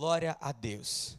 Glória a Deus.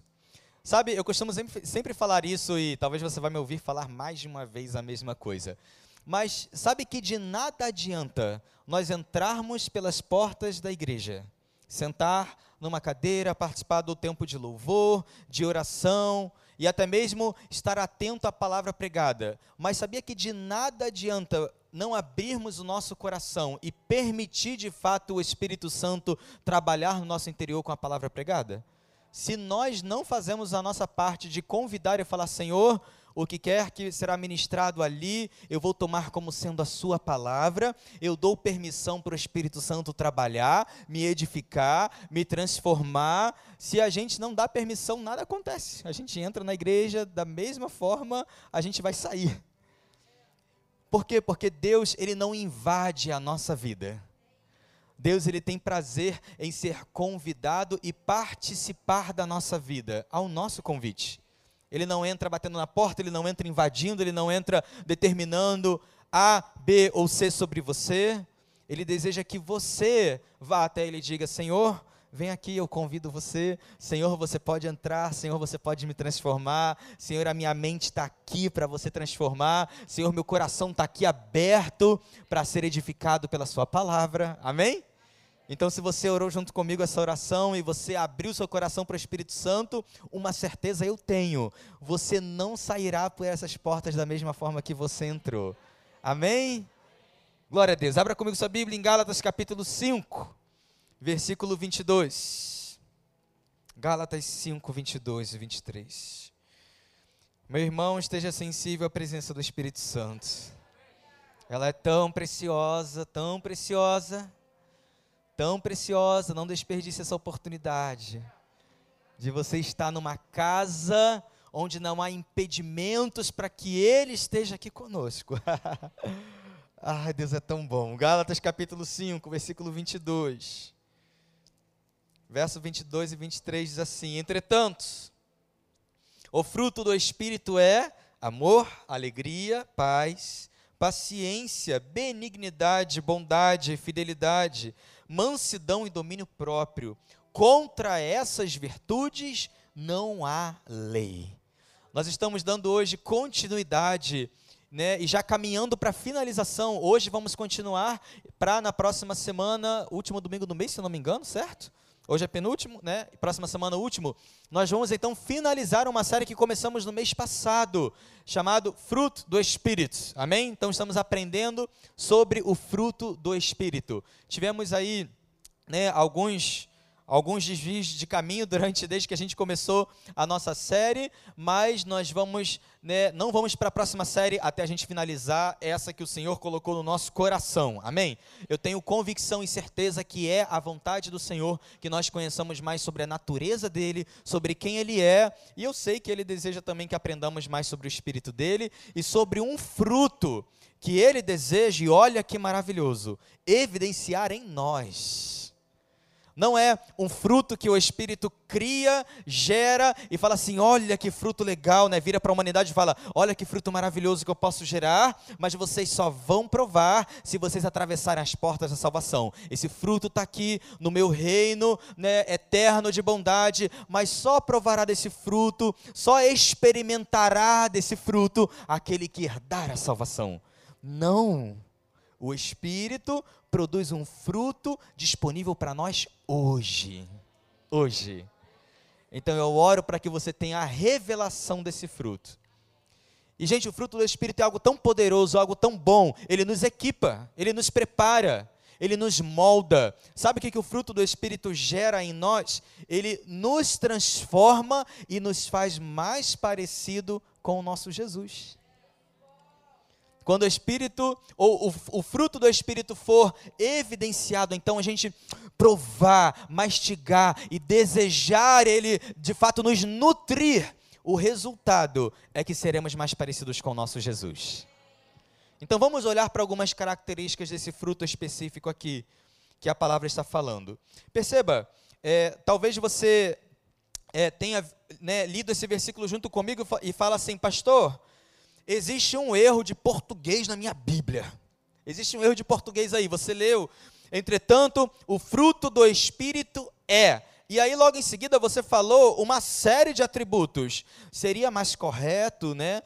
Sabe, eu costumo sempre, sempre falar isso e talvez você vai me ouvir falar mais de uma vez a mesma coisa. Mas sabe que de nada adianta nós entrarmos pelas portas da igreja, sentar numa cadeira, participar do tempo de louvor, de oração e até mesmo estar atento à palavra pregada. Mas sabia que de nada adianta não abrirmos o nosso coração e permitir de fato o Espírito Santo trabalhar no nosso interior com a palavra pregada? Se nós não fazemos a nossa parte de convidar e falar, Senhor, o que quer que será ministrado ali, eu vou tomar como sendo a sua palavra, eu dou permissão para o Espírito Santo trabalhar, me edificar, me transformar. Se a gente não dá permissão, nada acontece. A gente entra na igreja da mesma forma, a gente vai sair. Por quê? Porque Deus, ele não invade a nossa vida. Deus ele tem prazer em ser convidado e participar da nossa vida, ao nosso convite. Ele não entra batendo na porta, ele não entra invadindo, ele não entra determinando A, B ou C sobre você. Ele deseja que você vá até ele e diga: Senhor, vem aqui, eu convido você. Senhor, você pode entrar. Senhor, você pode me transformar. Senhor, a minha mente está aqui para você transformar. Senhor, meu coração está aqui aberto para ser edificado pela Sua palavra. Amém? Então, se você orou junto comigo essa oração e você abriu seu coração para o Espírito Santo, uma certeza eu tenho: você não sairá por essas portas da mesma forma que você entrou. Amém? Glória a Deus. Abra comigo sua Bíblia em Gálatas capítulo 5, versículo 22. Gálatas 5, 22 e 23. Meu irmão, esteja sensível à presença do Espírito Santo. Ela é tão preciosa, tão preciosa tão preciosa, não desperdice essa oportunidade de você estar numa casa onde não há impedimentos para que Ele esteja aqui conosco. Ai, Deus é tão bom. Gálatas capítulo 5, versículo 22. Verso 22 e 23 diz assim: Entretanto, o fruto do Espírito é amor, alegria, paz, paciência, benignidade, bondade, fidelidade, mansidão e domínio próprio. Contra essas virtudes não há lei. Nós estamos dando hoje continuidade, né, e já caminhando para a finalização. Hoje vamos continuar para na próxima semana, último domingo do mês, se não me engano, certo? Hoje é penúltimo, né? Próxima semana, último. Nós vamos então finalizar uma série que começamos no mês passado, chamado Fruto do Espírito. Amém? Então estamos aprendendo sobre o fruto do Espírito. Tivemos aí, né, alguns alguns desvios de caminho durante desde que a gente começou a nossa série, mas nós vamos, né, não vamos para a próxima série até a gente finalizar essa que o Senhor colocou no nosso coração. Amém? Eu tenho convicção e certeza que é a vontade do Senhor que nós conheçamos mais sobre a natureza dele, sobre quem ele é, e eu sei que ele deseja também que aprendamos mais sobre o espírito dele e sobre um fruto que ele deseja, e olha que maravilhoso, evidenciar em nós não é um fruto que o Espírito cria, gera e fala assim: olha que fruto legal, né? Vira para a humanidade e fala: olha que fruto maravilhoso que eu posso gerar, mas vocês só vão provar se vocês atravessarem as portas da salvação. Esse fruto está aqui no meu reino né, eterno de bondade, mas só provará desse fruto, só experimentará desse fruto aquele que herdar a salvação. Não. O Espírito produz um fruto disponível para nós hoje. Hoje. Então eu oro para que você tenha a revelação desse fruto. E, gente, o fruto do Espírito é algo tão poderoso, algo tão bom. Ele nos equipa, ele nos prepara, ele nos molda. Sabe o que, que o fruto do Espírito gera em nós? Ele nos transforma e nos faz mais parecido com o nosso Jesus. Quando o Espírito, ou o, o, fruto do Espírito for evidenciado, então a gente provar, mastigar e desejar ele de fato nos nutrir, o resultado é que seremos mais parecidos com o nosso Jesus. Então vamos olhar para algumas características desse fruto específico aqui, que a palavra está falando. Perceba, é, talvez você é, tenha né, lido esse versículo junto comigo e fala assim, pastor existe um erro de português na minha Bíblia. Existe um erro de português aí. Você leu, entretanto, o fruto do Espírito é. E aí, logo em seguida, você falou uma série de atributos. Seria mais correto, né,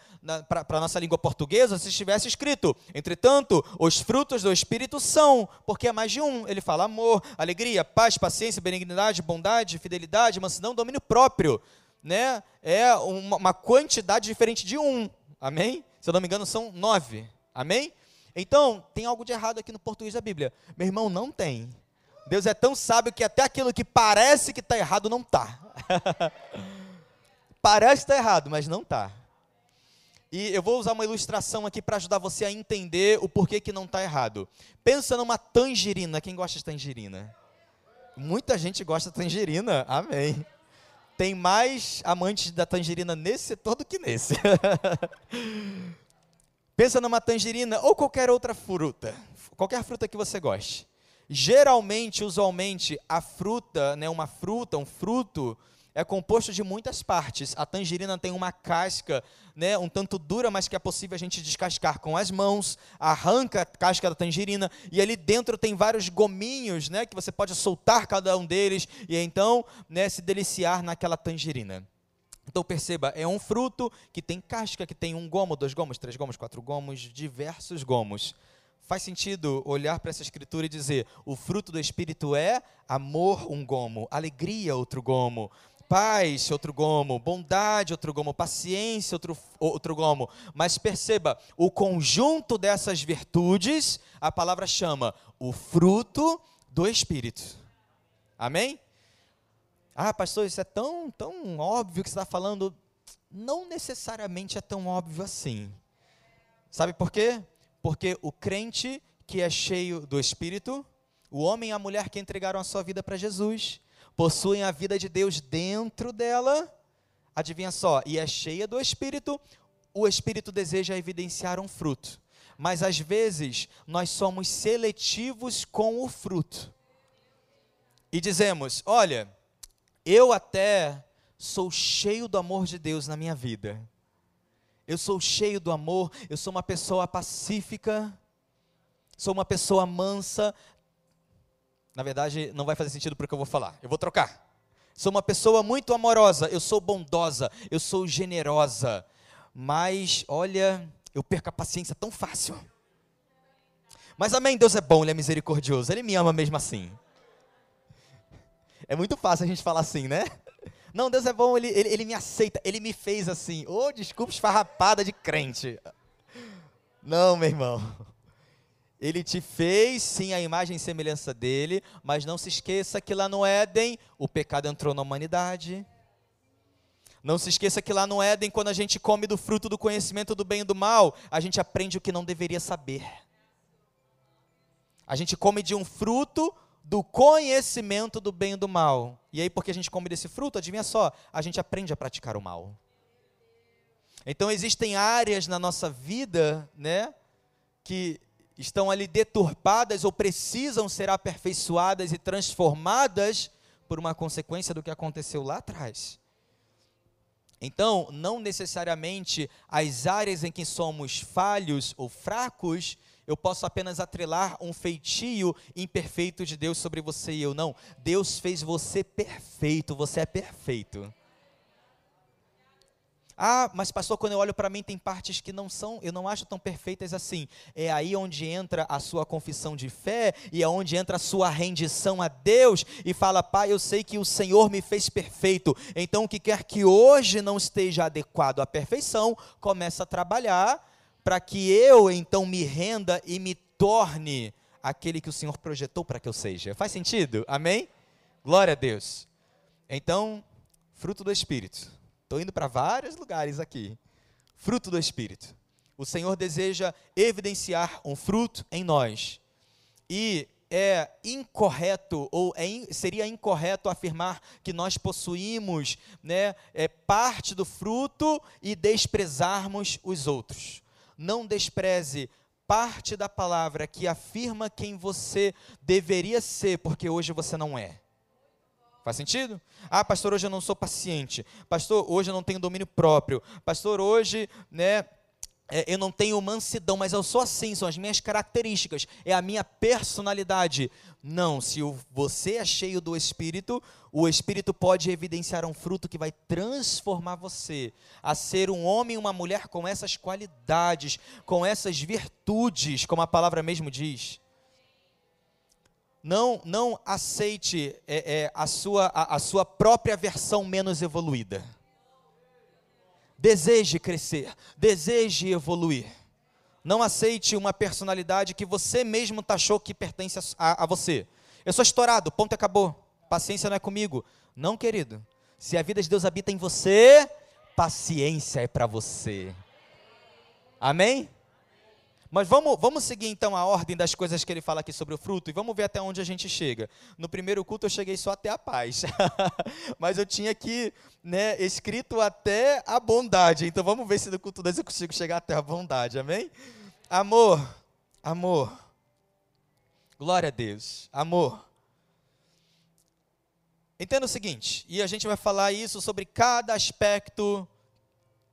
para a nossa língua portuguesa, se estivesse escrito: entretanto, os frutos do Espírito são, porque é mais de um. Ele fala amor, alegria, paz, paciência, benignidade, bondade, fidelidade, mansidão, domínio próprio. Né? É uma, uma quantidade diferente de um. Amém? Se eu não me engano, são nove. Amém? Então, tem algo de errado aqui no português da Bíblia. Meu irmão, não tem. Deus é tão sábio que até aquilo que parece que está errado não está. parece estar tá errado, mas não está. E eu vou usar uma ilustração aqui para ajudar você a entender o porquê que não está errado. Pensa numa tangerina. Quem gosta de tangerina? Muita gente gosta de tangerina. Amém. Tem mais amantes da tangerina nesse setor do que nesse. Pensa numa tangerina ou qualquer outra fruta. Qualquer fruta que você goste. Geralmente, usualmente, a fruta, né, uma fruta, um fruto, é composto de muitas partes. A tangerina tem uma casca, né, um tanto dura, mas que é possível a gente descascar com as mãos. Arranca a casca da tangerina e ali dentro tem vários gominhos, né, que você pode soltar cada um deles e então, né, se deliciar naquela tangerina. Então perceba, é um fruto que tem casca, que tem um gomo, dois gomos, três gomos, quatro gomos, diversos gomos. Faz sentido olhar para essa escritura e dizer: o fruto do Espírito é amor, um gomo, alegria, outro gomo, paz, outro gomo, bondade, outro gomo, paciência, outro, outro gomo. Mas perceba, o conjunto dessas virtudes, a palavra chama o fruto do Espírito. Amém? Ah, pastor, isso é tão, tão óbvio que você está falando. Não necessariamente é tão óbvio assim. Sabe por quê? Porque o crente que é cheio do Espírito, o homem e a mulher que entregaram a sua vida para Jesus, possuem a vida de Deus dentro dela, adivinha só, e é cheia do Espírito, o Espírito deseja evidenciar um fruto. Mas às vezes nós somos seletivos com o fruto. E dizemos: olha, eu até sou cheio do amor de Deus na minha vida eu sou cheio do amor, eu sou uma pessoa pacífica, sou uma pessoa mansa. Na verdade, não vai fazer sentido para o que eu vou falar. Eu vou trocar. Sou uma pessoa muito amorosa, eu sou bondosa, eu sou generosa. Mas, olha, eu perco a paciência tão fácil. Mas amém, Deus é bom, Ele é misericordioso, Ele me ama mesmo assim. É muito fácil a gente falar assim, né? Não, Deus é bom, ele, ele, ele me aceita, ele me fez assim. Ô, oh, desculpa, esfarrapada de crente. Não, meu irmão. Ele te fez, sim, a imagem e semelhança dele, mas não se esqueça que lá no Éden o pecado entrou na humanidade. Não se esqueça que lá no Éden, quando a gente come do fruto do conhecimento do bem e do mal, a gente aprende o que não deveria saber. A gente come de um fruto do conhecimento do bem e do mal. E aí, porque a gente come desse fruto, adivinha só, a gente aprende a praticar o mal. Então, existem áreas na nossa vida, né, que estão ali deturpadas ou precisam ser aperfeiçoadas e transformadas por uma consequência do que aconteceu lá atrás. Então, não necessariamente as áreas em que somos falhos ou fracos eu posso apenas atrelar um feitio imperfeito de Deus sobre você e eu. Não, Deus fez você perfeito, você é perfeito. Ah, mas pastor, quando eu olho para mim tem partes que não são, eu não acho tão perfeitas assim. É aí onde entra a sua confissão de fé e é onde entra a sua rendição a Deus e fala: "Pai, eu sei que o Senhor me fez perfeito. Então o que quer que hoje não esteja adequado à perfeição, começa a trabalhar para que eu então me renda e me torne aquele que o Senhor projetou para que eu seja. Faz sentido? Amém? Glória a Deus. Então, fruto do Espírito. Estou indo para vários lugares aqui. Fruto do Espírito. O Senhor deseja evidenciar um fruto em nós. E é incorreto ou é in, seria incorreto afirmar que nós possuímos né, é, parte do fruto e desprezarmos os outros não despreze parte da palavra que afirma quem você deveria ser, porque hoje você não é. Faz sentido? Ah, pastor, hoje eu não sou paciente. Pastor, hoje eu não tenho domínio próprio. Pastor, hoje, né, é, eu não tenho mansidão, mas eu sou assim, são as minhas características, é a minha personalidade. Não, se você é cheio do Espírito, o Espírito pode evidenciar um fruto que vai transformar você a ser um homem e uma mulher com essas qualidades, com essas virtudes, como a palavra mesmo diz. Não, não aceite é, é, a, sua, a, a sua própria versão menos evoluída. Deseje crescer, deseje evoluir. Não aceite uma personalidade que você mesmo taxou que pertence a, a você. Eu sou estourado, ponto acabou. Paciência não é comigo. Não, querido. Se a vida de Deus habita em você, paciência é para você. Amém? Mas vamos, vamos seguir então a ordem das coisas que ele fala aqui sobre o fruto e vamos ver até onde a gente chega. No primeiro culto eu cheguei só até a paz, mas eu tinha aqui né, escrito até a bondade. Então vamos ver se no culto 2 eu consigo chegar até a bondade, amém? Amor, amor, glória a Deus, amor. Entenda o seguinte, e a gente vai falar isso sobre cada aspecto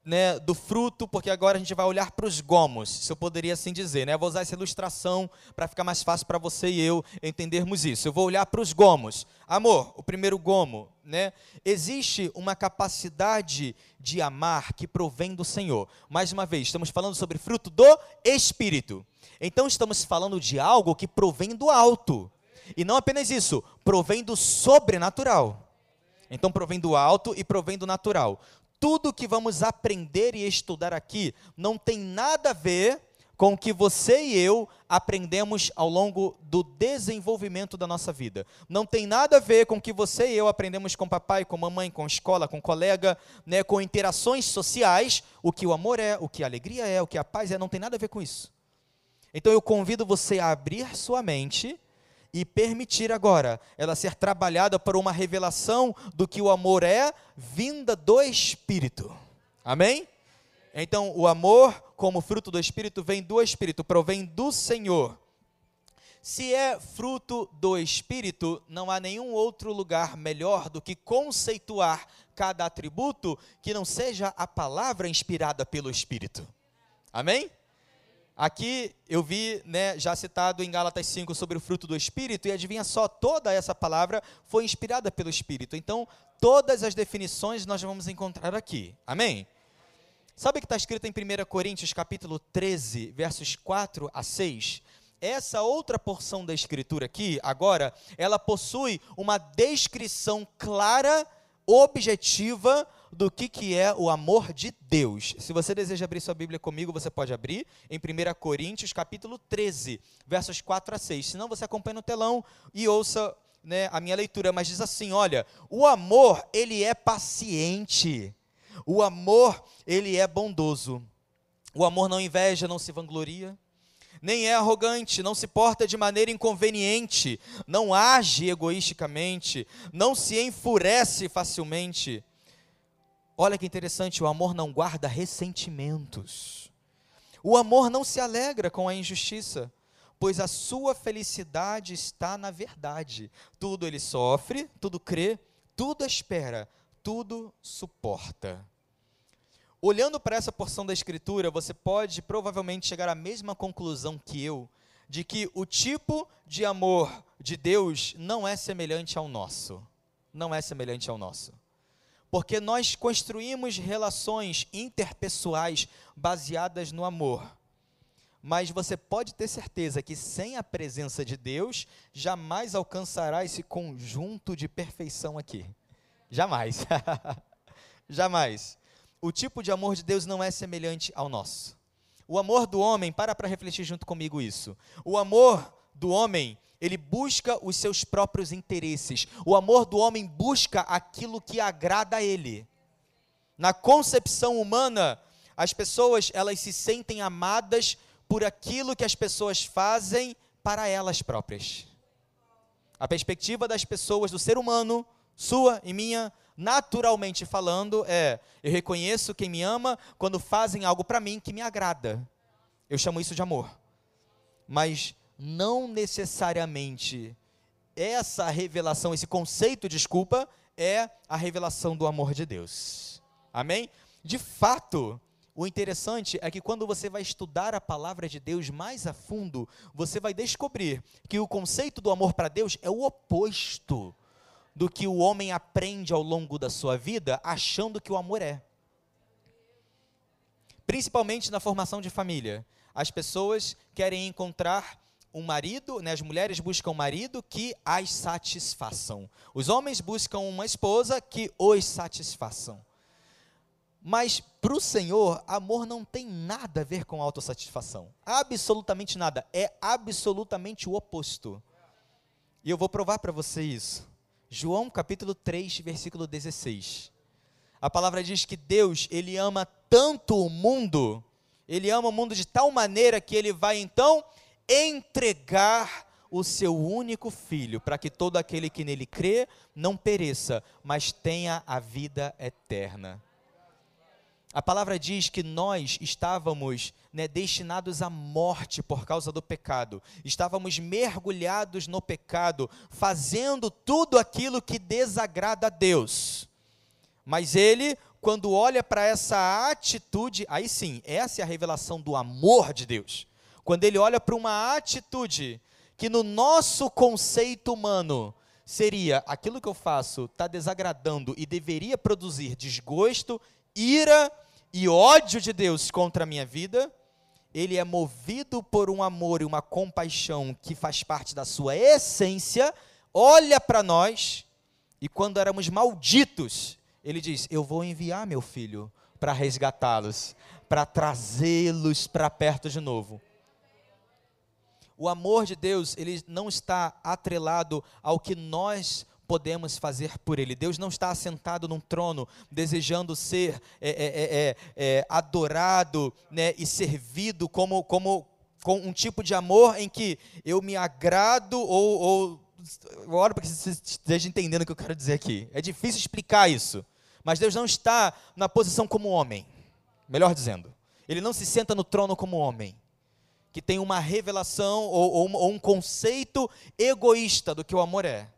né, do fruto, porque agora a gente vai olhar para os gomos, se eu poderia assim dizer. Né? Vou usar essa ilustração para ficar mais fácil para você e eu entendermos isso. Eu vou olhar para os gomos. Amor, o primeiro gomo. Né? Existe uma capacidade de amar que provém do Senhor. Mais uma vez, estamos falando sobre fruto do Espírito. Então estamos falando de algo que provém do alto. E não apenas isso, provém do sobrenatural. Então provém do alto e provém do natural tudo que vamos aprender e estudar aqui não tem nada a ver com o que você e eu aprendemos ao longo do desenvolvimento da nossa vida. Não tem nada a ver com o que você e eu aprendemos com papai, com mamãe, com escola, com colega, né, com interações sociais, o que o amor é, o que a alegria é, o que a paz é, não tem nada a ver com isso. Então eu convido você a abrir sua mente e permitir agora ela ser trabalhada por uma revelação do que o amor é, vinda do Espírito. Amém? Então, o amor, como fruto do Espírito, vem do Espírito, provém do Senhor. Se é fruto do Espírito, não há nenhum outro lugar melhor do que conceituar cada atributo que não seja a palavra inspirada pelo Espírito. Amém? Aqui eu vi, né, já citado em Gálatas 5 sobre o fruto do Espírito, e adivinha só, toda essa palavra foi inspirada pelo Espírito. Então, todas as definições nós vamos encontrar aqui. Amém? Sabe o que está escrito em 1 Coríntios capítulo 13, versos 4 a 6? Essa outra porção da escritura aqui, agora, ela possui uma descrição clara, objetiva, do que, que é o amor de Deus. Se você deseja abrir sua Bíblia comigo, você pode abrir em 1 Coríntios, capítulo 13, versos 4 a 6. Senão você acompanha no telão e ouça né, a minha leitura, mas diz assim: olha, o amor, ele é paciente. O amor, ele é bondoso. O amor não inveja, não se vangloria nem é arrogante, não se porta de maneira inconveniente, não age egoisticamente, não se enfurece facilmente, Olha que interessante, o amor não guarda ressentimentos. O amor não se alegra com a injustiça, pois a sua felicidade está na verdade. Tudo ele sofre, tudo crê, tudo espera, tudo suporta. Olhando para essa porção da Escritura, você pode provavelmente chegar à mesma conclusão que eu, de que o tipo de amor de Deus não é semelhante ao nosso. Não é semelhante ao nosso porque nós construímos relações interpessoais baseadas no amor. Mas você pode ter certeza que sem a presença de Deus, jamais alcançará esse conjunto de perfeição aqui. Jamais. jamais. O tipo de amor de Deus não é semelhante ao nosso. O amor do homem, para para refletir junto comigo isso. O amor do homem ele busca os seus próprios interesses. O amor do homem busca aquilo que agrada a ele. Na concepção humana, as pessoas, elas se sentem amadas por aquilo que as pessoas fazem para elas próprias. A perspectiva das pessoas, do ser humano, sua e minha, naturalmente falando, é: eu reconheço quem me ama quando fazem algo para mim que me agrada. Eu chamo isso de amor. Mas não necessariamente essa revelação, esse conceito, desculpa, é a revelação do amor de Deus. Amém? De fato, o interessante é que quando você vai estudar a palavra de Deus mais a fundo, você vai descobrir que o conceito do amor para Deus é o oposto do que o homem aprende ao longo da sua vida, achando que o amor é. Principalmente na formação de família. As pessoas querem encontrar um marido, né, as mulheres buscam um marido que as satisfaçam. Os homens buscam uma esposa que os satisfaçam. Mas para o Senhor, amor não tem nada a ver com autossatisfação. Absolutamente nada. É absolutamente o oposto. E eu vou provar para você isso. João capítulo 3, versículo 16. A palavra diz que Deus, ele ama tanto o mundo, ele ama o mundo de tal maneira que ele vai então entregar o seu único filho, para que todo aquele que nele crê não pereça, mas tenha a vida eterna. A palavra diz que nós estávamos né, destinados à morte por causa do pecado, estávamos mergulhados no pecado, fazendo tudo aquilo que desagrada a Deus. Mas Ele, quando olha para essa atitude, aí sim, essa é a revelação do amor de Deus. Quando Ele olha para uma atitude que no nosso conceito humano seria aquilo que eu faço está desagradando e deveria produzir desgosto, ira e ódio de Deus contra a minha vida, ele é movido por um amor e uma compaixão que faz parte da sua essência, olha para nós e quando éramos malditos, ele diz: Eu vou enviar meu filho para resgatá-los, para trazê-los para perto de novo. O amor de Deus, ele não está atrelado ao que nós podemos fazer por Ele. Deus não está assentado num trono desejando ser é, é, é, é, é adorado né, e servido como, como com um tipo de amor em que eu me agrado ou, ou oro para que você esteja entendendo o que eu quero dizer aqui. É difícil explicar isso, mas Deus não está na posição como homem, melhor dizendo. Ele não se senta no trono como homem, que tem uma revelação ou, ou, ou um conceito egoísta do que o amor é.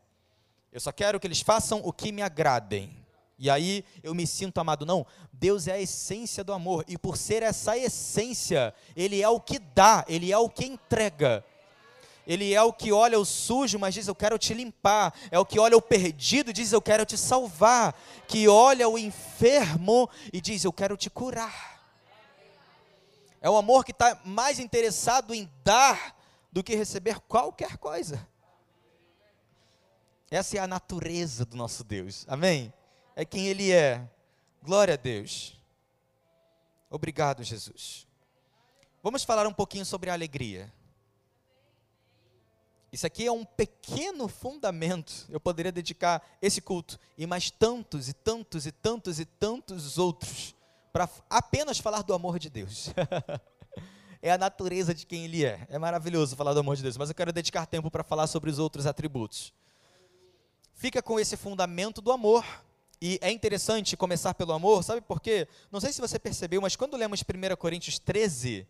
Eu só quero que eles façam o que me agradem. E aí eu me sinto amado. Não, Deus é a essência do amor. E por ser essa essência, Ele é o que dá, Ele é o que entrega. Ele é o que olha o sujo, mas diz: Eu quero te limpar. É o que olha o perdido e diz: Eu quero te salvar. Que olha o enfermo e diz: Eu quero te curar. É o amor que está mais interessado em dar do que receber qualquer coisa. Essa é a natureza do nosso Deus. Amém? É quem Ele é. Glória a Deus. Obrigado, Jesus. Vamos falar um pouquinho sobre a alegria. Isso aqui é um pequeno fundamento. Eu poderia dedicar esse culto e mais tantos e tantos e tantos e tantos outros para apenas falar do amor de Deus. é a natureza de quem Ele é. É maravilhoso falar do amor de Deus, mas eu quero dedicar tempo para falar sobre os outros atributos fica com esse fundamento do amor. E é interessante começar pelo amor, sabe por quê? Não sei se você percebeu, mas quando lemos 1 Coríntios 13,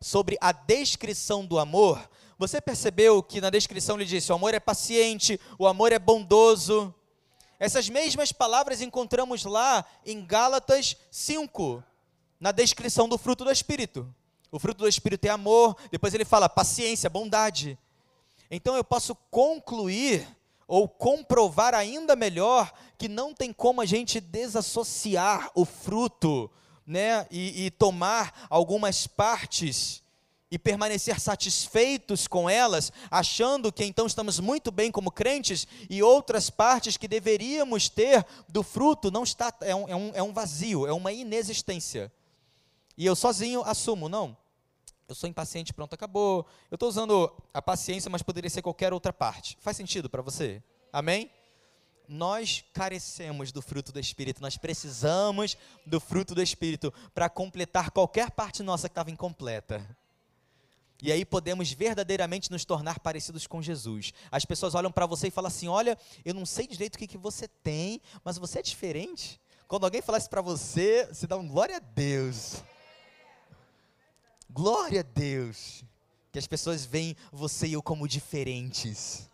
sobre a descrição do amor, você percebeu que na descrição ele disse: o amor é paciente, o amor é bondoso. Essas mesmas palavras encontramos lá em Gálatas 5, na descrição do fruto do Espírito. O fruto do Espírito é amor, depois ele fala paciência, bondade. Então eu posso concluir ou comprovar ainda melhor que não tem como a gente desassociar o fruto, né, e, e tomar algumas partes e permanecer satisfeitos com elas, achando que então estamos muito bem como crentes, e outras partes que deveríamos ter do fruto não está, é um, é um, é um vazio, é uma inexistência. E eu sozinho assumo, não, eu sou impaciente, pronto, acabou. Eu estou usando a paciência, mas poderia ser qualquer outra parte. Faz sentido para você? Amém? Nós carecemos do fruto do Espírito, nós precisamos do fruto do Espírito para completar qualquer parte nossa que estava incompleta. E aí podemos verdadeiramente nos tornar parecidos com Jesus. As pessoas olham para você e falam assim: Olha, eu não sei direito o que, que você tem, mas você é diferente. Quando alguém fala isso para você, você dá um glória a Deus. Glória a Deus. Que as pessoas veem você e eu como diferentes.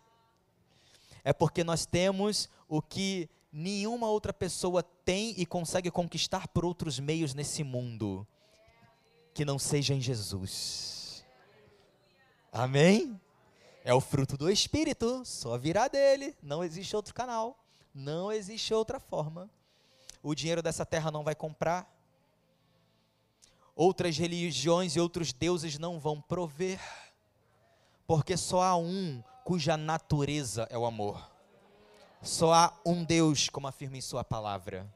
É porque nós temos o que nenhuma outra pessoa tem e consegue conquistar por outros meios nesse mundo, que não seja em Jesus. Amém? É o fruto do Espírito, só virá dele, não existe outro canal, não existe outra forma. O dinheiro dessa terra não vai comprar, outras religiões e outros deuses não vão prover, porque só há um cuja natureza é o amor. Só há um Deus, como afirma em Sua palavra.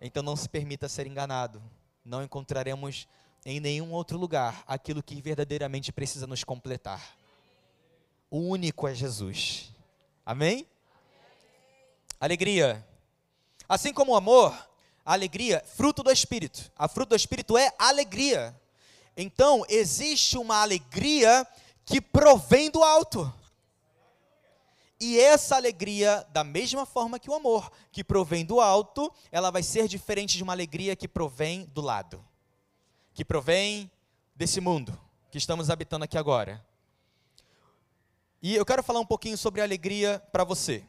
Então não se permita ser enganado. Não encontraremos em nenhum outro lugar aquilo que verdadeiramente precisa nos completar. O único é Jesus. Amém? Alegria. Assim como o amor, a alegria, fruto do Espírito. A fruto do Espírito é alegria. Então, existe uma alegria que provém do alto. E essa alegria, da mesma forma que o amor, que provém do alto, ela vai ser diferente de uma alegria que provém do lado, que provém desse mundo que estamos habitando aqui agora. E eu quero falar um pouquinho sobre alegria para você.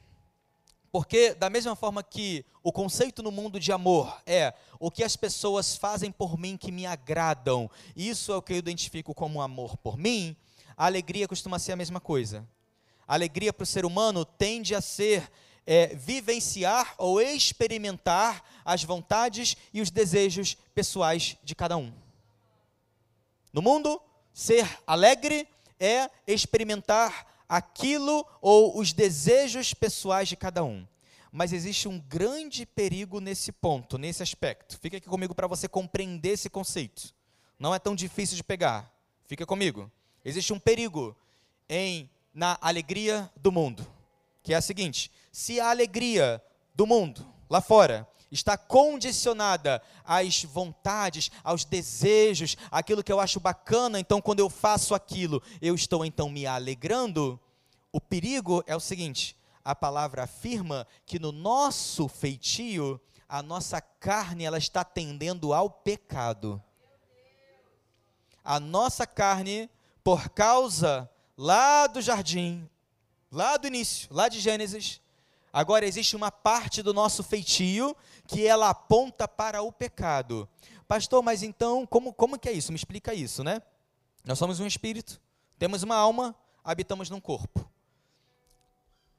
Porque, da mesma forma que o conceito no mundo de amor é o que as pessoas fazem por mim que me agradam, isso é o que eu identifico como amor por mim, a alegria costuma ser a mesma coisa. A alegria para o ser humano tende a ser é, vivenciar ou experimentar as vontades e os desejos pessoais de cada um. No mundo, ser alegre é experimentar aquilo ou os desejos pessoais de cada um. Mas existe um grande perigo nesse ponto, nesse aspecto. Fica aqui comigo para você compreender esse conceito. Não é tão difícil de pegar. Fica comigo. Existe um perigo em na alegria do mundo, que é a seguinte: se a alegria do mundo lá fora está condicionada às vontades, aos desejos, aquilo que eu acho bacana, então quando eu faço aquilo, eu estou então me alegrando. O perigo é o seguinte: a palavra afirma que no nosso feitio, a nossa carne ela está tendendo ao pecado. A nossa carne, por causa lá do jardim, lá do início, lá de Gênesis, agora existe uma parte do nosso feitio que ela aponta para o pecado. Pastor, mas então, como, como que é isso? Me explica isso, né? Nós somos um espírito, temos uma alma, habitamos num corpo.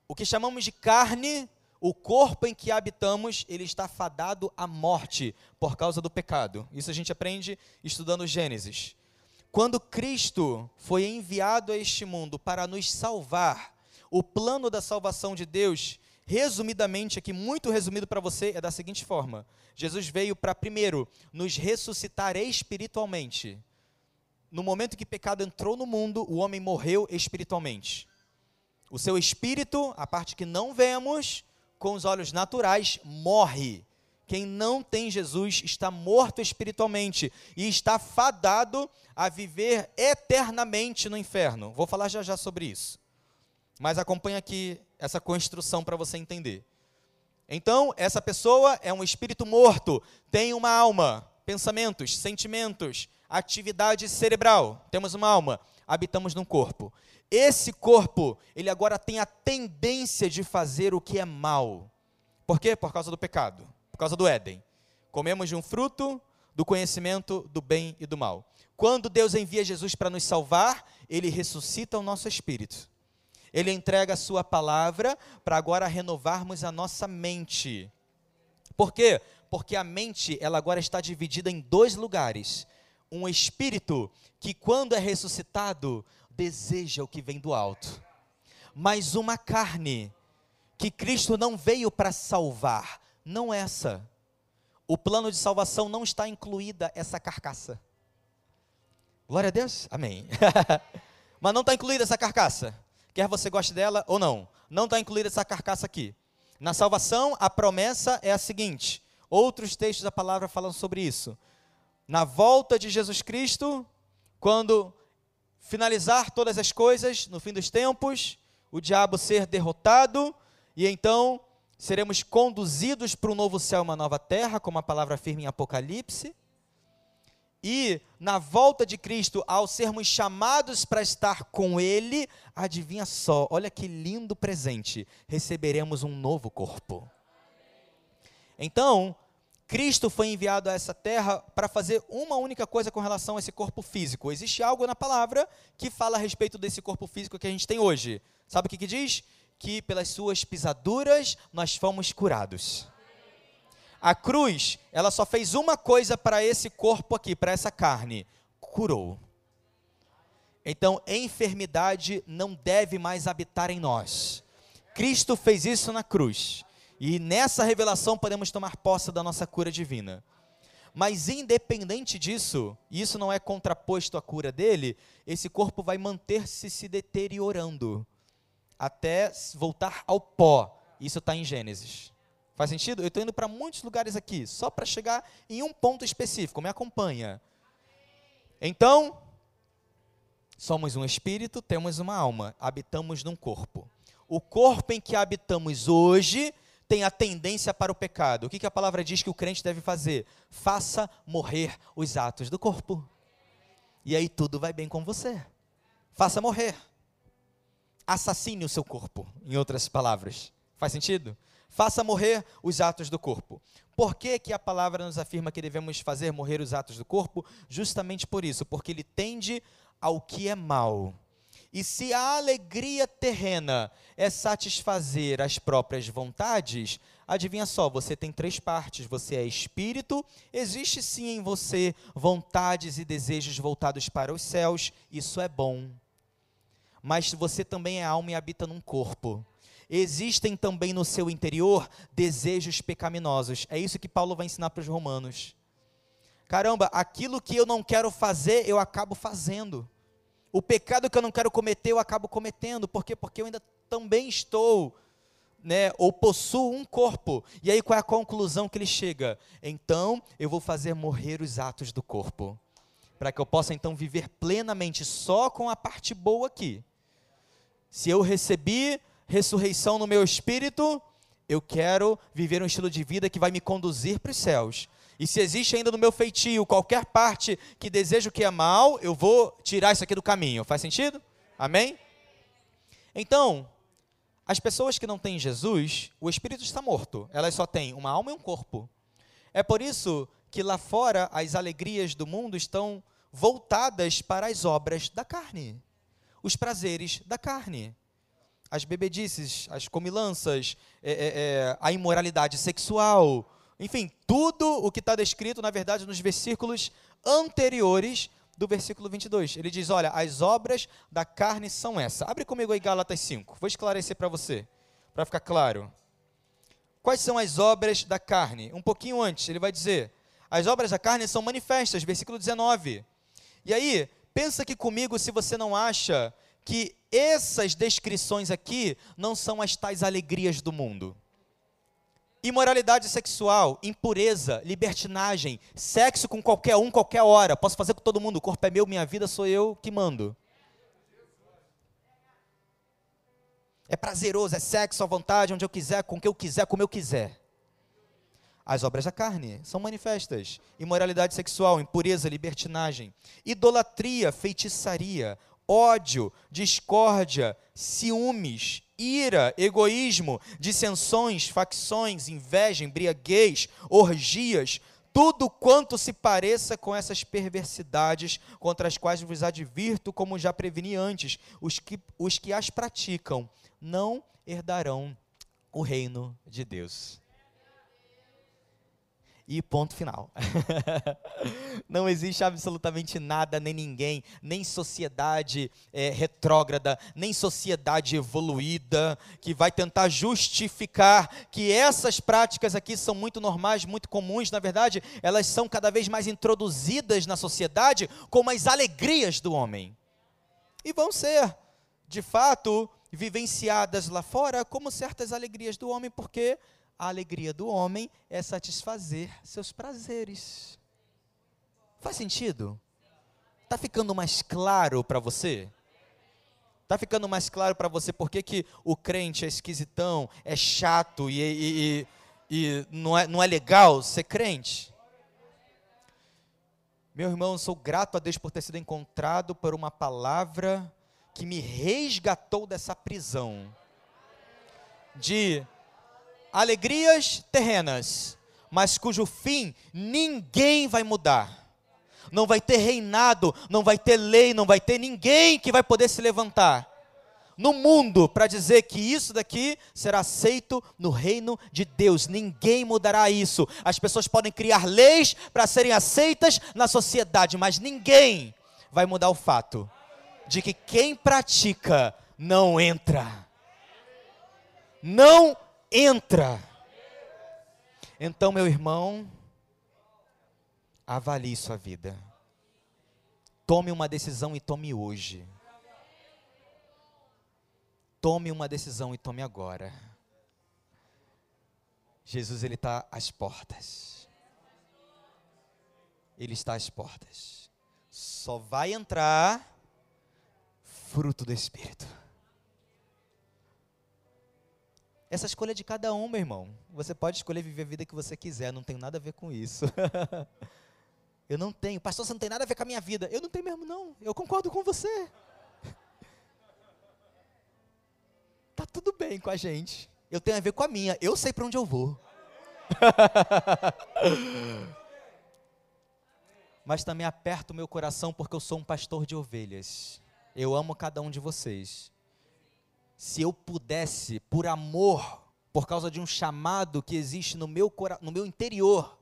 O que chamamos de carne, o corpo em que habitamos, ele está fadado à morte por causa do pecado. Isso a gente aprende estudando Gênesis. Quando Cristo foi enviado a este mundo para nos salvar, o plano da salvação de Deus resumidamente aqui, muito resumido para você, é da seguinte forma: Jesus veio para, primeiro, nos ressuscitar espiritualmente. No momento que pecado entrou no mundo, o homem morreu espiritualmente. O seu espírito, a parte que não vemos, com os olhos naturais, morre. Quem não tem Jesus está morto espiritualmente e está fadado a viver eternamente no inferno. Vou falar já já sobre isso. Mas acompanha aqui essa construção para você entender. Então, essa pessoa é um espírito morto, tem uma alma, pensamentos, sentimentos, atividade cerebral. Temos uma alma, habitamos num corpo. Esse corpo, ele agora tem a tendência de fazer o que é mal. Por quê? Por causa do pecado, por causa do Éden. Comemos de um fruto do conhecimento do bem e do mal. Quando Deus envia Jesus para nos salvar, ele ressuscita o nosso espírito. Ele entrega a sua palavra para agora renovarmos a nossa mente. Por quê? Porque a mente, ela agora está dividida em dois lugares. Um espírito que quando é ressuscitado, deseja o que vem do alto. Mas uma carne que Cristo não veio para salvar, não essa. O plano de salvação não está incluída essa carcaça. Glória a Deus? Amém. Mas não está incluída essa carcaça quer você goste dela ou não. Não está incluída essa carcaça aqui. Na salvação, a promessa é a seguinte: outros textos da palavra falam sobre isso. Na volta de Jesus Cristo, quando finalizar todas as coisas, no fim dos tempos, o diabo ser derrotado, e então seremos conduzidos para um novo céu uma nova terra, como a palavra afirma em Apocalipse. E na volta de Cristo, ao sermos chamados para estar com Ele, adivinha só, olha que lindo presente, receberemos um novo corpo. Então, Cristo foi enviado a essa terra para fazer uma única coisa com relação a esse corpo físico. Existe algo na palavra que fala a respeito desse corpo físico que a gente tem hoje. Sabe o que, que diz? Que pelas suas pisaduras nós fomos curados. A cruz, ela só fez uma coisa para esse corpo aqui, para essa carne: curou. Então, enfermidade não deve mais habitar em nós. Cristo fez isso na cruz. E nessa revelação podemos tomar posse da nossa cura divina. Mas independente disso, e isso não é contraposto à cura dele, esse corpo vai manter-se se deteriorando até voltar ao pó. Isso está em Gênesis. Faz sentido? Eu estou indo para muitos lugares aqui, só para chegar em um ponto específico. Me acompanha. Então, somos um espírito, temos uma alma, habitamos num corpo. O corpo em que habitamos hoje tem a tendência para o pecado. O que, que a palavra diz que o crente deve fazer? Faça morrer os atos do corpo. E aí tudo vai bem com você. Faça morrer. Assassine o seu corpo, em outras palavras. Faz sentido? Faça morrer os atos do corpo. Por que, que a palavra nos afirma que devemos fazer morrer os atos do corpo? Justamente por isso, porque ele tende ao que é mal. E se a alegria terrena é satisfazer as próprias vontades, adivinha só, você tem três partes. Você é espírito, existe sim em você vontades e desejos voltados para os céus, isso é bom. Mas você também é alma e habita num corpo. Existem também no seu interior desejos pecaminosos. É isso que Paulo vai ensinar para os romanos. Caramba, aquilo que eu não quero fazer, eu acabo fazendo. O pecado que eu não quero cometer, eu acabo cometendo. Por quê? Porque eu ainda também estou, né, ou possuo um corpo. E aí qual é a conclusão que ele chega? Então, eu vou fazer morrer os atos do corpo, para que eu possa então viver plenamente só com a parte boa aqui. Se eu recebi ressurreição no meu espírito, eu quero viver um estilo de vida que vai me conduzir para os céus. E se existe ainda no meu feitio qualquer parte que desejo que é mal, eu vou tirar isso aqui do caminho. Faz sentido? Amém? Então, as pessoas que não têm Jesus, o espírito está morto. Elas só têm uma alma e um corpo. É por isso que lá fora as alegrias do mundo estão voltadas para as obras da carne, os prazeres da carne, as bebedices, as comilanças, é, é, é, a imoralidade sexual, enfim, tudo o que está descrito, na verdade, nos versículos anteriores do versículo 22. Ele diz: Olha, as obras da carne são essa. Abre comigo aí Gálatas 5. Vou esclarecer para você, para ficar claro. Quais são as obras da carne? Um pouquinho antes, ele vai dizer: As obras da carne são manifestas, versículo 19. E aí, pensa aqui comigo se você não acha que essas descrições aqui não são as tais alegrias do mundo. Imoralidade sexual, impureza, libertinagem, sexo com qualquer um, qualquer hora. Posso fazer com todo mundo, o corpo é meu, minha vida sou eu que mando. É prazeroso, é sexo à vontade, onde eu quiser, com o que eu quiser, como eu quiser. As obras da carne são manifestas: imoralidade sexual, impureza, libertinagem, idolatria, feitiçaria, ódio, discórdia, ciúmes, ira, egoísmo, dissensões, facções, inveja, embriaguez, orgias, tudo quanto se pareça com essas perversidades contra as quais vos advirto, como já preveni antes, os que, os que as praticam não herdarão o reino de Deus. E ponto final. não existe absolutamente nada, nem ninguém, nem sociedade é, retrógrada, nem sociedade evoluída, que vai tentar justificar que essas práticas aqui são muito normais, muito comuns. Na verdade, elas são cada vez mais introduzidas na sociedade como as alegrias do homem. E vão ser, de fato, vivenciadas lá fora como certas alegrias do homem, porque a alegria do homem é satisfazer seus prazeres. Faz sentido? Está ficando mais claro para você? Está ficando mais claro para você por que, que o crente é esquisitão, é chato e, e, e, e não, é, não é legal ser crente? Meu irmão, sou grato a Deus por ter sido encontrado por uma palavra que me resgatou dessa prisão de alegrias terrenas, mas cujo fim ninguém vai mudar. Não vai ter reinado, não vai ter lei, não vai ter ninguém que vai poder se levantar no mundo para dizer que isso daqui será aceito no reino de Deus. Ninguém mudará isso. As pessoas podem criar leis para serem aceitas na sociedade, mas ninguém vai mudar o fato de que quem pratica não entra. Não entra. Então, meu irmão, avalie sua vida. Tome uma decisão e tome hoje. Tome uma decisão e tome agora. Jesus ele está às portas. Ele está às portas. Só vai entrar fruto do Espírito. Essa escolha é de cada um, meu irmão. Você pode escolher viver a vida que você quiser, não tenho nada a ver com isso. eu não tenho. Pastor, você não tem nada a ver com a minha vida. Eu não tenho mesmo, não. Eu concordo com você. tá tudo bem com a gente. Eu tenho a ver com a minha. Eu sei para onde eu vou. Mas também aperto o meu coração porque eu sou um pastor de ovelhas. Eu amo cada um de vocês. Se eu pudesse, por amor, por causa de um chamado que existe no meu, no meu interior,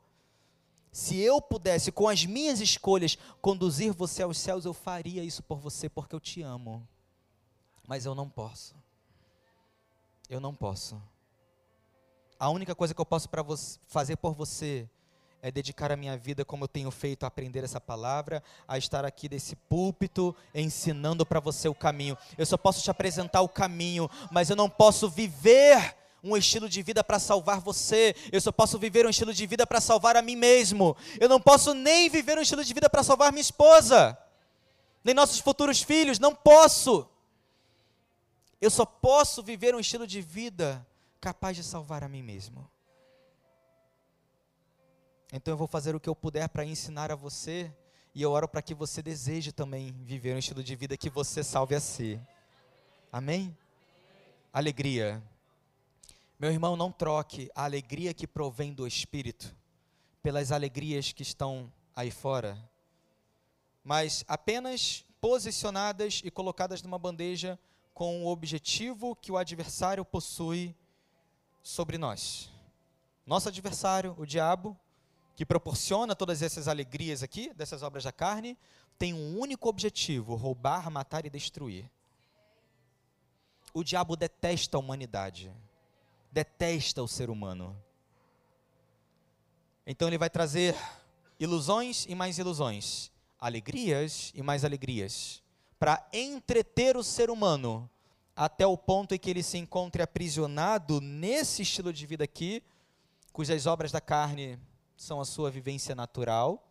se eu pudesse, com as minhas escolhas, conduzir você aos céus, eu faria isso por você, porque eu te amo. Mas eu não posso. Eu não posso. A única coisa que eu posso para fazer por você é dedicar a minha vida como eu tenho feito a aprender essa palavra, a estar aqui desse púlpito ensinando para você o caminho. Eu só posso te apresentar o caminho, mas eu não posso viver um estilo de vida para salvar você. Eu só posso viver um estilo de vida para salvar a mim mesmo. Eu não posso nem viver um estilo de vida para salvar minha esposa, nem nossos futuros filhos. Não posso. Eu só posso viver um estilo de vida capaz de salvar a mim mesmo. Então eu vou fazer o que eu puder para ensinar a você e eu oro para que você deseje também viver um estilo de vida que você salve a si. Amém? Alegria. Meu irmão, não troque a alegria que provém do Espírito pelas alegrias que estão aí fora, mas apenas posicionadas e colocadas numa bandeja com o objetivo que o adversário possui sobre nós. Nosso adversário, o diabo, que proporciona todas essas alegrias aqui, dessas obras da carne, tem um único objetivo: roubar, matar e destruir. O diabo detesta a humanidade, detesta o ser humano. Então ele vai trazer ilusões e mais ilusões, alegrias e mais alegrias, para entreter o ser humano até o ponto em que ele se encontre aprisionado nesse estilo de vida aqui, cujas obras da carne são a sua vivência natural.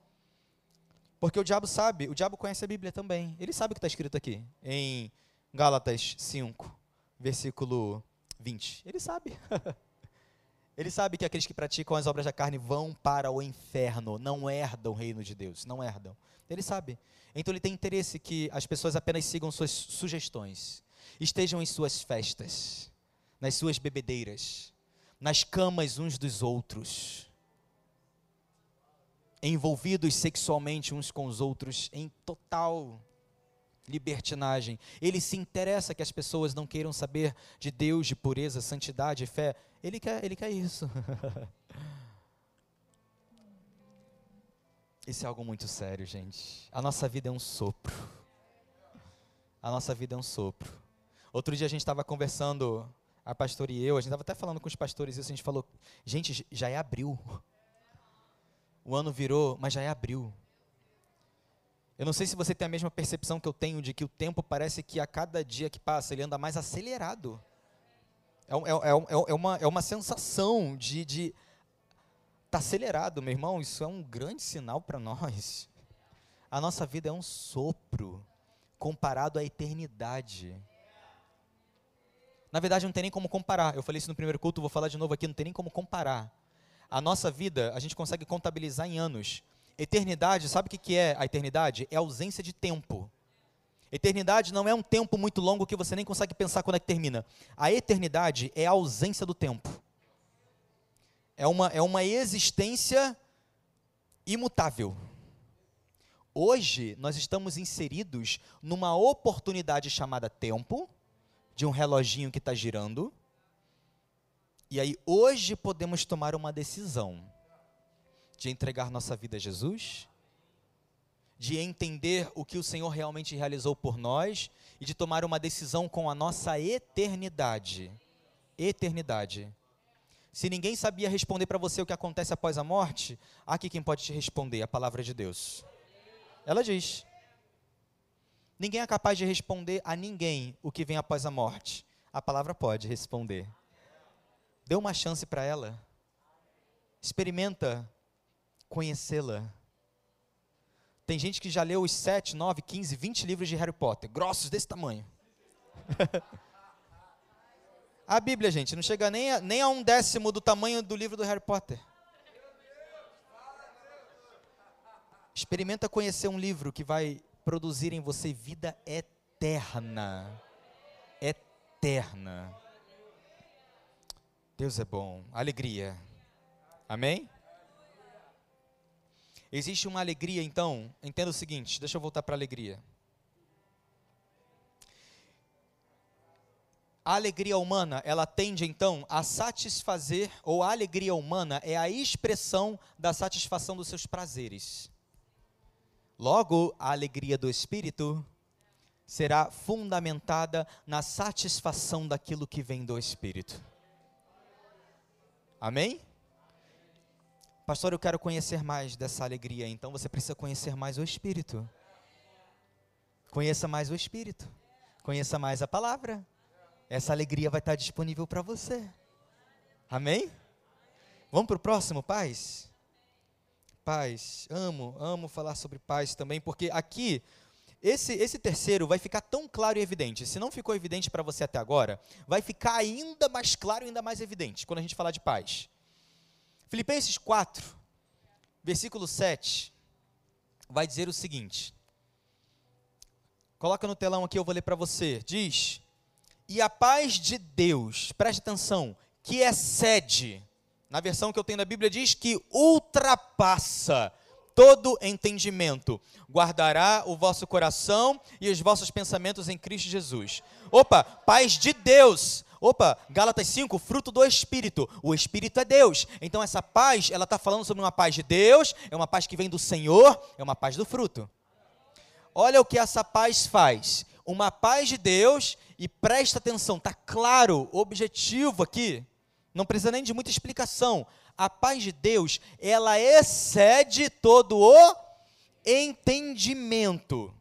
Porque o diabo sabe, o diabo conhece a Bíblia também. Ele sabe o que está escrito aqui, em Gálatas 5, versículo 20. Ele sabe. Ele sabe que aqueles que praticam as obras da carne vão para o inferno, não herdam o reino de Deus, não herdam. Ele sabe. Então ele tem interesse que as pessoas apenas sigam suas sugestões, estejam em suas festas, nas suas bebedeiras, nas camas uns dos outros envolvidos sexualmente uns com os outros em total libertinagem. Ele se interessa que as pessoas não queiram saber de Deus, de pureza, santidade, fé. Ele quer, ele quer isso. Isso é algo muito sério, gente. A nossa vida é um sopro. A nossa vida é um sopro. Outro dia a gente estava conversando, a pastora e eu, a gente estava até falando com os pastores isso, a gente falou, gente, já é abril. O ano virou, mas já é abril. Eu não sei se você tem a mesma percepção que eu tenho de que o tempo parece que a cada dia que passa ele anda mais acelerado. É, é, é, é uma, é uma sensação de de tá acelerado, meu irmão. Isso é um grande sinal para nós. A nossa vida é um sopro comparado à eternidade. Na verdade, não tem nem como comparar. Eu falei isso no primeiro culto, vou falar de novo aqui. Não tem nem como comparar a nossa vida a gente consegue contabilizar em anos. Eternidade, sabe o que é a eternidade? É ausência de tempo. Eternidade não é um tempo muito longo que você nem consegue pensar quando é que termina. A eternidade é a ausência do tempo. é uma, é uma existência imutável. Hoje, nós estamos inseridos numa oportunidade chamada tempo, de um reloginho que está girando. E aí, hoje, podemos tomar uma decisão de entregar nossa vida a Jesus, de entender o que o Senhor realmente realizou por nós e de tomar uma decisão com a nossa eternidade. Eternidade. Se ninguém sabia responder para você o que acontece após a morte, aqui quem pode te responder, a palavra de Deus. Ela diz: Ninguém é capaz de responder a ninguém o que vem após a morte. A palavra pode responder. Dê uma chance para ela. Experimenta conhecê-la. Tem gente que já leu os 7, 9, 15, 20 livros de Harry Potter, grossos desse tamanho. a Bíblia, gente, não chega nem a, nem a um décimo do tamanho do livro do Harry Potter. Experimenta conhecer um livro que vai produzir em você vida eterna. Eterna. Deus é bom. Alegria. Amém? Existe uma alegria, então, entenda o seguinte, deixa eu voltar para a alegria. A alegria humana, ela tende então a satisfazer, ou a alegria humana é a expressão da satisfação dos seus prazeres. Logo, a alegria do espírito será fundamentada na satisfação daquilo que vem do espírito. Amém? Pastor, eu quero conhecer mais dessa alegria. Então você precisa conhecer mais o Espírito. Conheça mais o Espírito. Conheça mais a palavra. Essa alegria vai estar disponível para você. Amém? Vamos para o próximo, paz? Paz, amo, amo falar sobre paz também, porque aqui, esse, esse terceiro vai ficar tão claro e evidente. Se não ficou evidente para você até agora, vai ficar ainda mais claro e ainda mais evidente quando a gente falar de paz. Filipenses 4, versículo 7, vai dizer o seguinte. Coloca no telão aqui, eu vou ler para você. Diz: E a paz de Deus, preste atenção, que excede, na versão que eu tenho da Bíblia, diz que ultrapassa todo entendimento, guardará o vosso coração e os vossos pensamentos em Cristo Jesus. Opa, paz de Deus Opa, Gálatas 5, fruto do Espírito. O Espírito é Deus. Então essa paz, ela está falando sobre uma paz de Deus, é uma paz que vem do Senhor, é uma paz do fruto. Olha o que essa paz faz. Uma paz de Deus, e presta atenção, está claro, objetivo aqui. Não precisa nem de muita explicação. A paz de Deus, ela excede todo o entendimento.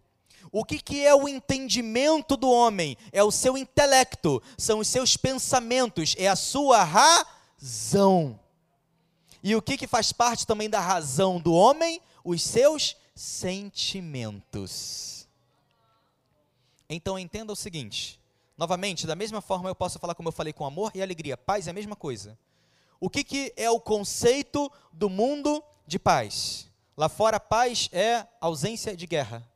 O que, que é o entendimento do homem? É o seu intelecto, são os seus pensamentos, é a sua razão. E o que, que faz parte também da razão do homem? Os seus sentimentos. Então entenda o seguinte: novamente, da mesma forma eu posso falar como eu falei com amor e alegria. Paz é a mesma coisa. O que, que é o conceito do mundo de paz? Lá fora, paz é ausência de guerra.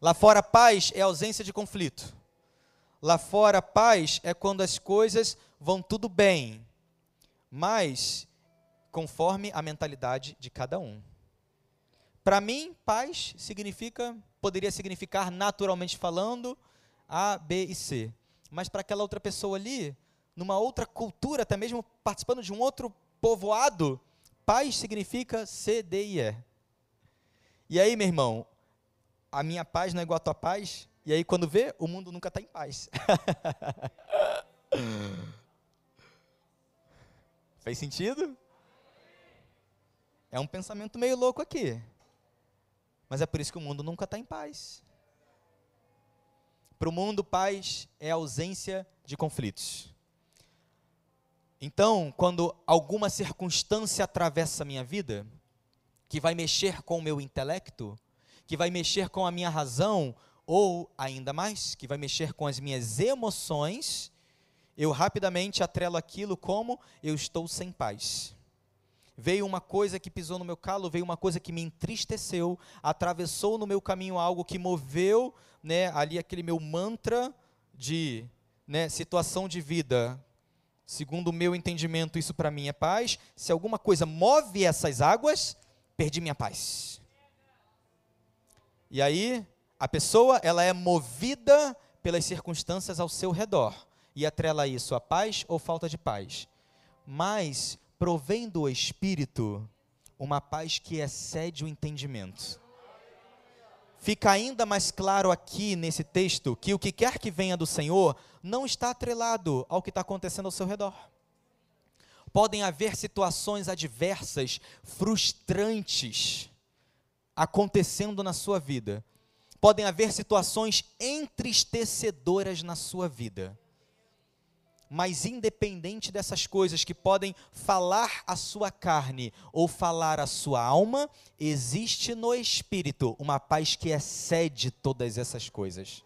Lá fora, paz é ausência de conflito. Lá fora, paz é quando as coisas vão tudo bem, mas conforme a mentalidade de cada um. Para mim, paz significa, poderia significar naturalmente falando A, B e C. Mas para aquela outra pessoa ali, numa outra cultura, até mesmo participando de um outro povoado, paz significa C, D e aí, meu irmão, a minha paz não é igual a tua paz, e aí quando vê, o mundo nunca está em paz. Fez sentido? É um pensamento meio louco aqui. Mas é por isso que o mundo nunca está em paz. Para o mundo, paz é ausência de conflitos. Então, quando alguma circunstância atravessa a minha vida, que vai mexer com o meu intelecto, que vai mexer com a minha razão, ou ainda mais, que vai mexer com as minhas emoções, eu rapidamente atrelo aquilo como eu estou sem paz. Veio uma coisa que pisou no meu calo, veio uma coisa que me entristeceu, atravessou no meu caminho algo que moveu né, ali aquele meu mantra de né, situação de vida. Segundo o meu entendimento, isso para mim é paz. Se alguma coisa move essas águas, perdi minha paz. E aí, a pessoa, ela é movida pelas circunstâncias ao seu redor e atrela isso a paz ou falta de paz. Mas provém do Espírito uma paz que excede o entendimento. Fica ainda mais claro aqui nesse texto que o que quer que venha do Senhor não está atrelado ao que está acontecendo ao seu redor. Podem haver situações adversas, frustrantes, acontecendo na sua vida. Podem haver situações entristecedoras na sua vida mas independente dessas coisas que podem falar a sua carne ou falar a sua alma, existe no espírito uma paz que excede todas essas coisas.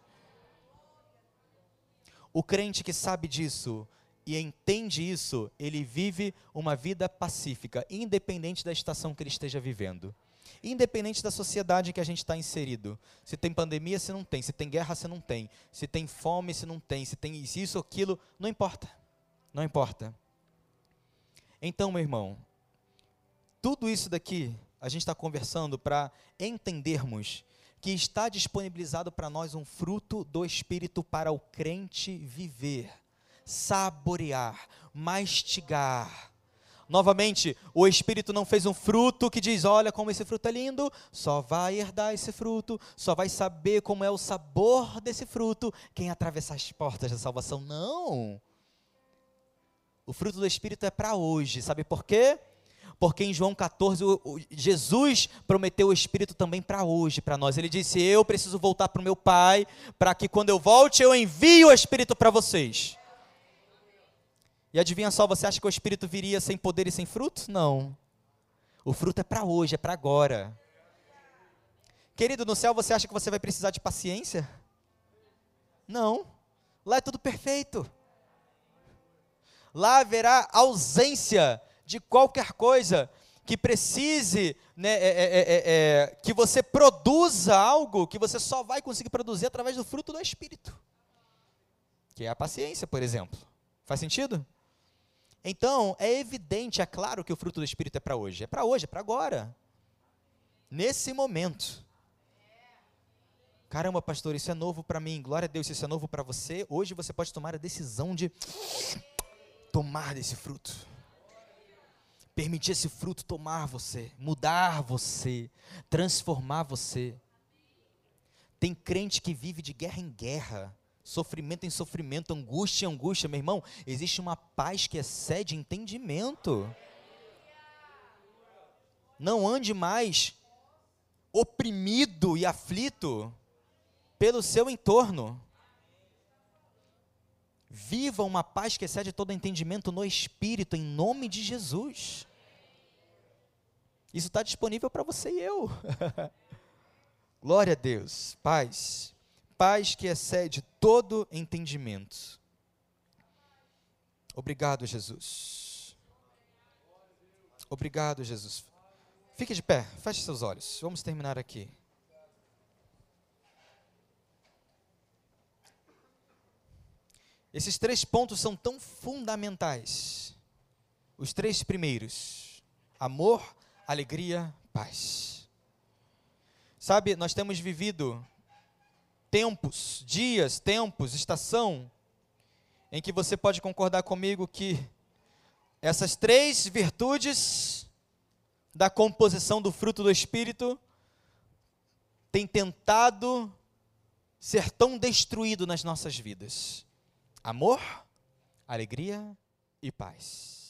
O crente que sabe disso e entende isso, ele vive uma vida pacífica, independente da estação que ele esteja vivendo. Independente da sociedade que a gente está inserido. Se tem pandemia, se não tem. Se tem guerra, se não tem. Se tem fome, se não tem. Se tem isso aquilo, não importa. Não importa. Então, meu irmão, tudo isso daqui a gente está conversando para entendermos que está disponibilizado para nós um fruto do Espírito para o crente viver, saborear, mastigar Novamente, o Espírito não fez um fruto que diz: olha como esse fruto é lindo, só vai herdar esse fruto, só vai saber como é o sabor desse fruto quem atravessar as portas da salvação. Não! O fruto do Espírito é para hoje, sabe por quê? Porque em João 14, o, o, Jesus prometeu o Espírito também para hoje, para nós. Ele disse: Eu preciso voltar para o meu Pai, para que quando eu volte eu envie o Espírito para vocês. E adivinha só, você acha que o Espírito viria sem poder e sem fruto? Não. O fruto é para hoje, é para agora. Querido, no céu você acha que você vai precisar de paciência? Não. Lá é tudo perfeito. Lá haverá ausência de qualquer coisa que precise, né, é, é, é, é, que você produza algo que você só vai conseguir produzir através do fruto do Espírito. Que é a paciência, por exemplo. Faz sentido? Então, é evidente, é claro que o fruto do Espírito é para hoje. É para hoje, é para agora. Nesse momento. Caramba, pastor, isso é novo para mim. Glória a Deus, isso é novo para você. Hoje você pode tomar a decisão de tomar desse fruto. Permitir esse fruto tomar você, mudar você, transformar você. Tem crente que vive de guerra em guerra sofrimento em sofrimento, angústia em angústia, meu irmão, existe uma paz que excede entendimento. Não ande mais oprimido e aflito pelo seu entorno. Viva uma paz que excede todo entendimento no Espírito, em nome de Jesus. Isso está disponível para você e eu. Glória a Deus. Paz paz que excede todo entendimento. Obrigado, Jesus. Obrigado, Jesus. Fique de pé, feche seus olhos. Vamos terminar aqui. Esses três pontos são tão fundamentais. Os três primeiros: amor, alegria, paz. Sabe, nós temos vivido tempos, dias, tempos, estação, em que você pode concordar comigo que essas três virtudes da composição do fruto do Espírito têm tentado ser tão destruído nas nossas vidas: amor, alegria e paz.